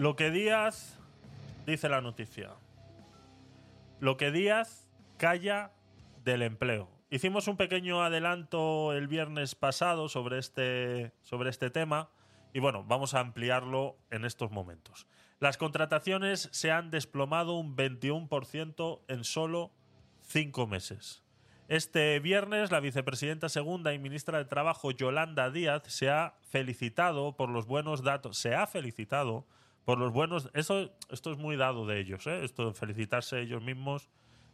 Lo que Díaz dice la noticia. Lo que Díaz calla del empleo. Hicimos un pequeño adelanto el viernes pasado sobre este, sobre este tema y bueno, vamos a ampliarlo en estos momentos. Las contrataciones se han desplomado un 21% en solo cinco meses. Este viernes, la vicepresidenta segunda y ministra de Trabajo, Yolanda Díaz, se ha felicitado por los buenos datos. Se ha felicitado por los buenos. Esto, esto es muy dado de ellos, ¿eh? Esto felicitarse ellos mismos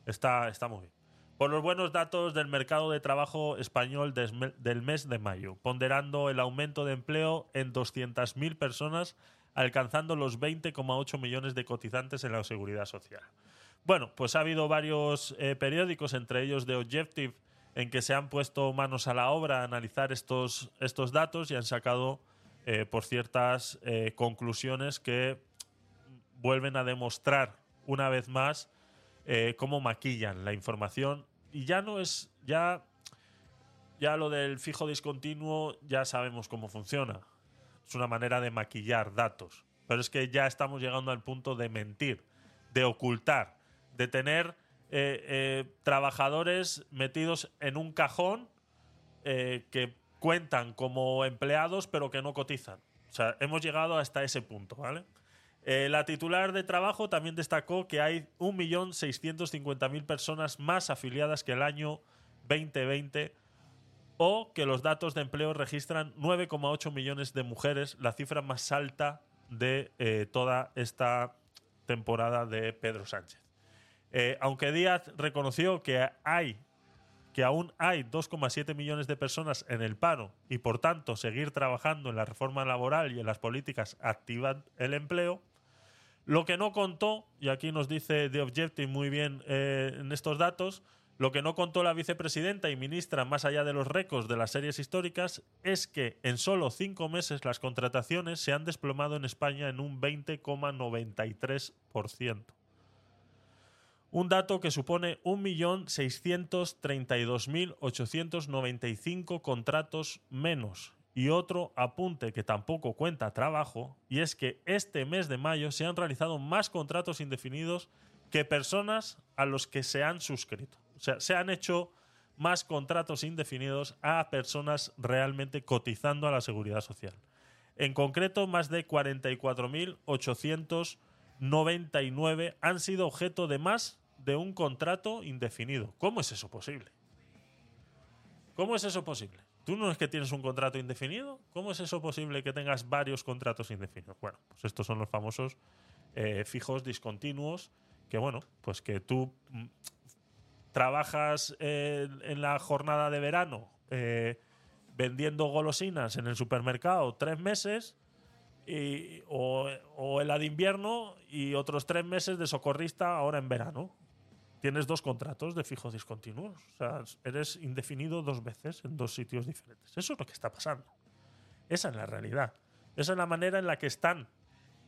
está, está muy bien. Por los buenos datos del mercado de trabajo español del mes de mayo, ponderando el aumento de empleo en 200.000 personas, alcanzando los 20,8 millones de cotizantes en la seguridad social. Bueno, pues ha habido varios eh, periódicos, entre ellos The Objective, en que se han puesto manos a la obra a analizar estos, estos datos y han sacado eh, por ciertas eh, conclusiones que vuelven a demostrar una vez más cómo maquillan la información. Y ya no es. Ya, ya lo del fijo discontinuo, ya sabemos cómo funciona. Es una manera de maquillar datos. Pero es que ya estamos llegando al punto de mentir, de ocultar de tener eh, eh, trabajadores metidos en un cajón eh, que cuentan como empleados pero que no cotizan. O sea, hemos llegado hasta ese punto, ¿vale? la titular de trabajo también destacó que hay 1.650.000 personas más afiliadas que el año 2020 o que los datos de empleo registran 9,8 millones de mujeres, la cifra más alta de toda esta temporada de Pedro Sánchez. Eh, aunque Díaz reconoció que hay que aún hay 2,7 millones de personas en el paro y por tanto seguir trabajando en la reforma laboral y en las políticas activan el empleo, lo que no contó, y aquí nos dice The Objective muy bien eh, en estos datos, lo que no contó la vicepresidenta y ministra más allá de los récords de las series históricas es que en solo cinco meses las contrataciones se han desplomado en España en un 20,93%. Un dato que supone 1.632.895 contratos menos. Y otro apunte que tampoco cuenta trabajo, y es que este mes de mayo se han realizado más contratos indefinidos que personas a los que se han suscrito. O sea, se han hecho más contratos indefinidos a personas realmente cotizando a la seguridad social. En concreto, más de 44.800 99 han sido objeto de más de un contrato indefinido. ¿Cómo es eso posible? ¿Cómo es eso posible? ¿Tú no es que tienes un contrato indefinido? ¿Cómo es eso posible que tengas varios contratos indefinidos? Bueno, pues estos son los famosos eh, fijos discontinuos, que bueno, pues que tú mm, trabajas eh, en la jornada de verano eh, vendiendo golosinas en el supermercado tres meses o, o en la de invierno y otros tres meses de socorrista ahora en verano. Tienes dos contratos de fijos discontinuos. O sea, eres indefinido dos veces en dos sitios diferentes. Eso es lo que está pasando. Esa es la realidad. Esa es la manera en la que están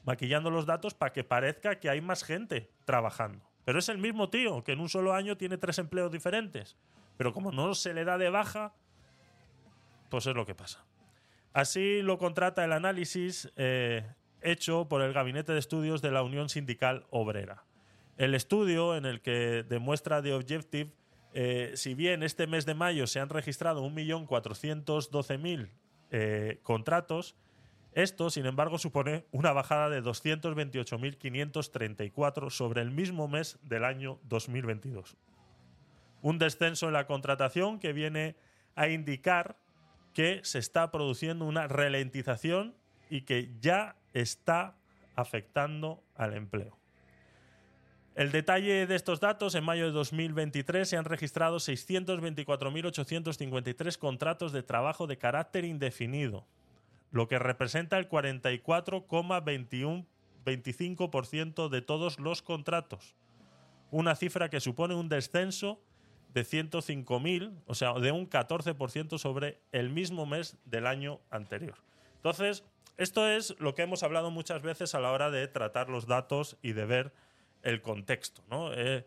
maquillando los datos para que parezca que hay más gente trabajando. Pero es el mismo tío que en un solo año tiene tres empleos diferentes. Pero como no se le da de baja, pues es lo que pasa. Así lo contrata el análisis eh, hecho por el Gabinete de Estudios de la Unión Sindical Obrera. El estudio en el que demuestra The Objective, eh, si bien este mes de mayo se han registrado 1.412.000 eh, contratos, esto, sin embargo, supone una bajada de 228.534 sobre el mismo mes del año 2022. Un descenso en la contratación que viene a indicar que se está produciendo una ralentización y que ya está afectando al empleo. El detalle de estos datos, en mayo de 2023 se han registrado 624.853 contratos de trabajo de carácter indefinido, lo que representa el 44,25% de todos los contratos, una cifra que supone un descenso de 105.000, o sea, de un 14% sobre el mismo mes del año anterior. Entonces, esto es lo que hemos hablado muchas veces a la hora de tratar los datos y de ver el contexto. Eh,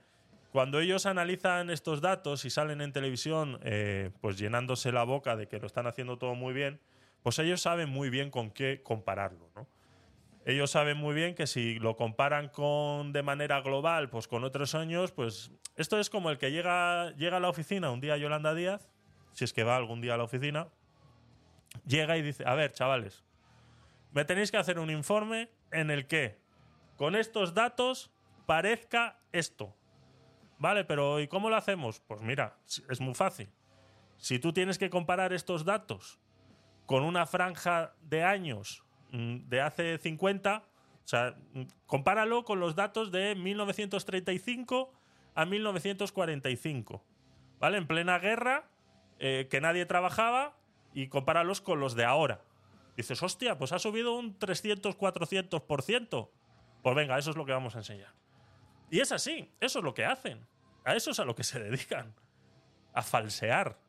cuando ellos analizan estos datos y salen en televisión eh, pues llenándose la boca de que lo están haciendo todo muy bien, pues ellos saben muy bien con qué compararlo. ¿no? ellos saben muy bien que si lo comparan con de manera global, pues con otros años, pues esto es como el que llega, llega a la oficina un día Yolanda Díaz, si es que va algún día a la oficina, llega y dice, a ver, chavales, me tenéis que hacer un informe en el que con estos datos parezca esto. Vale, pero ¿y cómo lo hacemos? Pues mira, es muy fácil. Si tú tienes que comparar estos datos con una franja de años mm, de hace 50, o sea, mm, compáralo con los datos de 1935 a 1945. ¿Vale? En plena guerra, eh, que nadie trabajaba, y compáralos con los de ahora. Dices, hostia, pues ha subido un 300, 400%. Pues venga, eso es lo que vamos a enseñar. Y es así, eso es lo que hacen. A eso es a lo que se dedican. A falsear.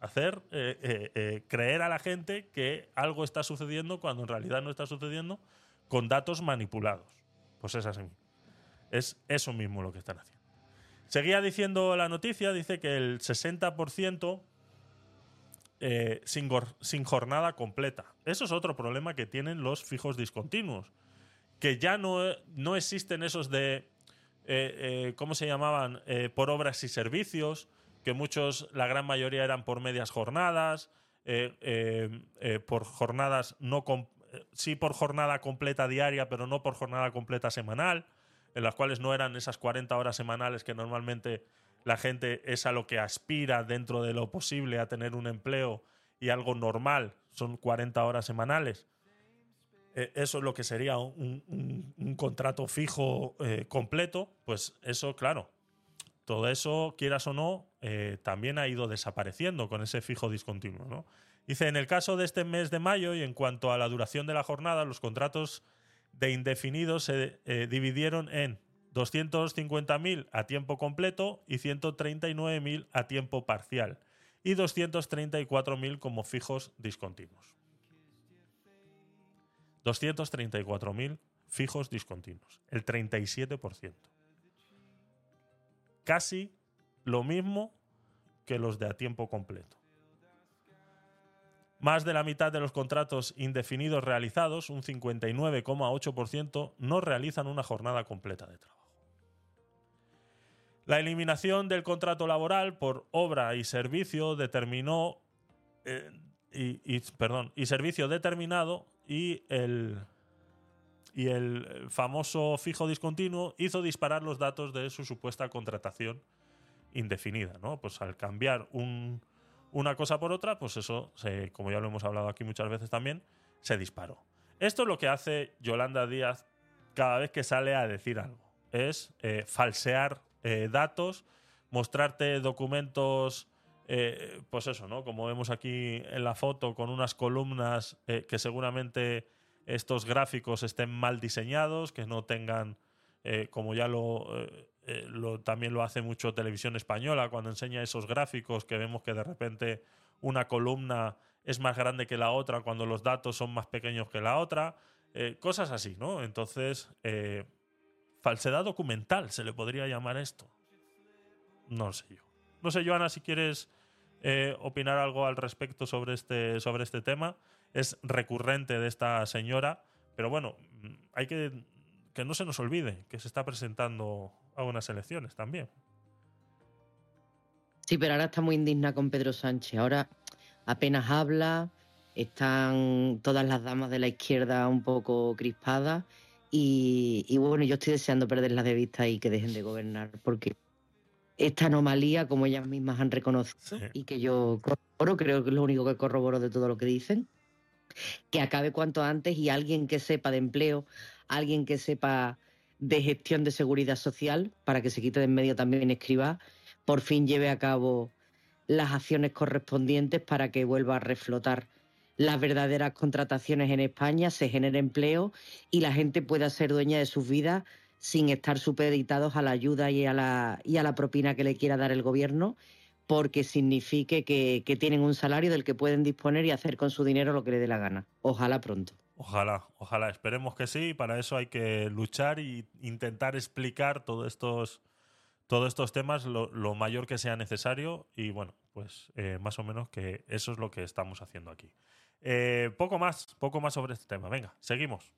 A hacer eh, eh, eh, creer a la gente que algo está sucediendo cuando en realidad no está sucediendo con datos manipulados. Pues es así. Es eso mismo lo que están haciendo. Seguía diciendo la noticia, dice que el 60% sin, sin, jornada completa. Eso es otro problema que tienen los fijos discontinuos. Que ya no, no existen esos de eh, eh, ¿cómo se llamaban? Eh, por obras y servicios, que muchos, la gran mayoría eran por medias jornadas, por jornadas no sí por jornada completa diaria, pero no por jornada completa semanal, en las cuales no eran esas 40 horas semanales que normalmente la gente es a lo que aspira dentro de lo posible a tener un empleo y algo normal son 40 horas semanales. Eh, eso es lo que sería un, contrato fijo eh, completo, pues eso, claro, todo eso, quieras o no, eh, también ha ido desapareciendo con ese fijo discontinuo. Dice, en el caso de este mes de mayo y en cuanto a la duración de la jornada, los contratos de indefinidos se dividieron en 250.000 a tiempo completo y 139.000 a tiempo parcial y 234.000 como fijos discontinuos. 234.000 fijos discontinuos, el 37%. Casi lo mismo que los de a tiempo completo. Más de la mitad de los contratos indefinidos realizados, un 59,8%, no realizan una jornada completa de trabajo. La eliminación del contrato laboral por obra y servicio determinó eh, y, perdón, y servicio determinado y el, y el famoso fijo discontinuo hizo disparar los datos de su supuesta contratación indefinida. ¿no? Pues al cambiar una cosa por otra, pues eso, como ya lo hemos hablado aquí muchas veces también, se disparó. Esto es lo que hace Yolanda Díaz cada vez que sale a decir algo. Es eh, falsear eh, datos, mostrarte documentos eh, pues eso, ¿no? Como vemos aquí en la foto, con unas columnas eh, que seguramente estos gráficos estén mal diseñados, que no tengan, eh, como ya lo, también lo hace mucho Televisión Española, cuando enseña esos gráficos que vemos que de repente una columna es más grande que la otra cuando los datos son más pequeños que la otra, cosas así, ¿no? Entonces, falsedad documental se le podría llamar esto. No sé yo. No sé, Joana, si quieres eh, opinar algo al respecto sobre este, sobre este tema. Es recurrente de esta señora, pero bueno, mm, hay que que no se nos olvide que se está presentando a unas elecciones también. Sí, pero ahora está muy indigna con Pedro Sánchez. Ahora apenas habla, están todas las damas de la izquierda un poco crispadas y, y bueno, yo estoy deseando perderlas de vista y que dejen de gobernar porque esta anomalía, como ellas mismas han reconocido, y que yo corroboro, creo que es lo único que corroboro de todo lo que dicen, que acabe cuanto antes y alguien que sepa de empleo, alguien que sepa de gestión de seguridad social, para que se quite de en medio también escriba, por fin lleve a cabo las acciones correspondientes para que vuelva a reflotar las verdaderas contrataciones en España, se genere empleo y la gente pueda ser dueña de sus vidas sin estar supeditados a la ayuda y a la, y a la propina que le quiera dar el gobierno, porque signifique que, tienen un salario del que pueden disponer y hacer con su dinero lo que le dé la gana. Ojalá pronto. Ojalá, ojalá, esperemos que sí. Para eso hay que luchar e intentar explicar todos estos, todos estos temas lo, mayor que sea necesario. Y bueno, pues eh, más o menos que eso es lo que estamos haciendo aquí. Eh, poco más, poco más sobre este tema. Venga, seguimos.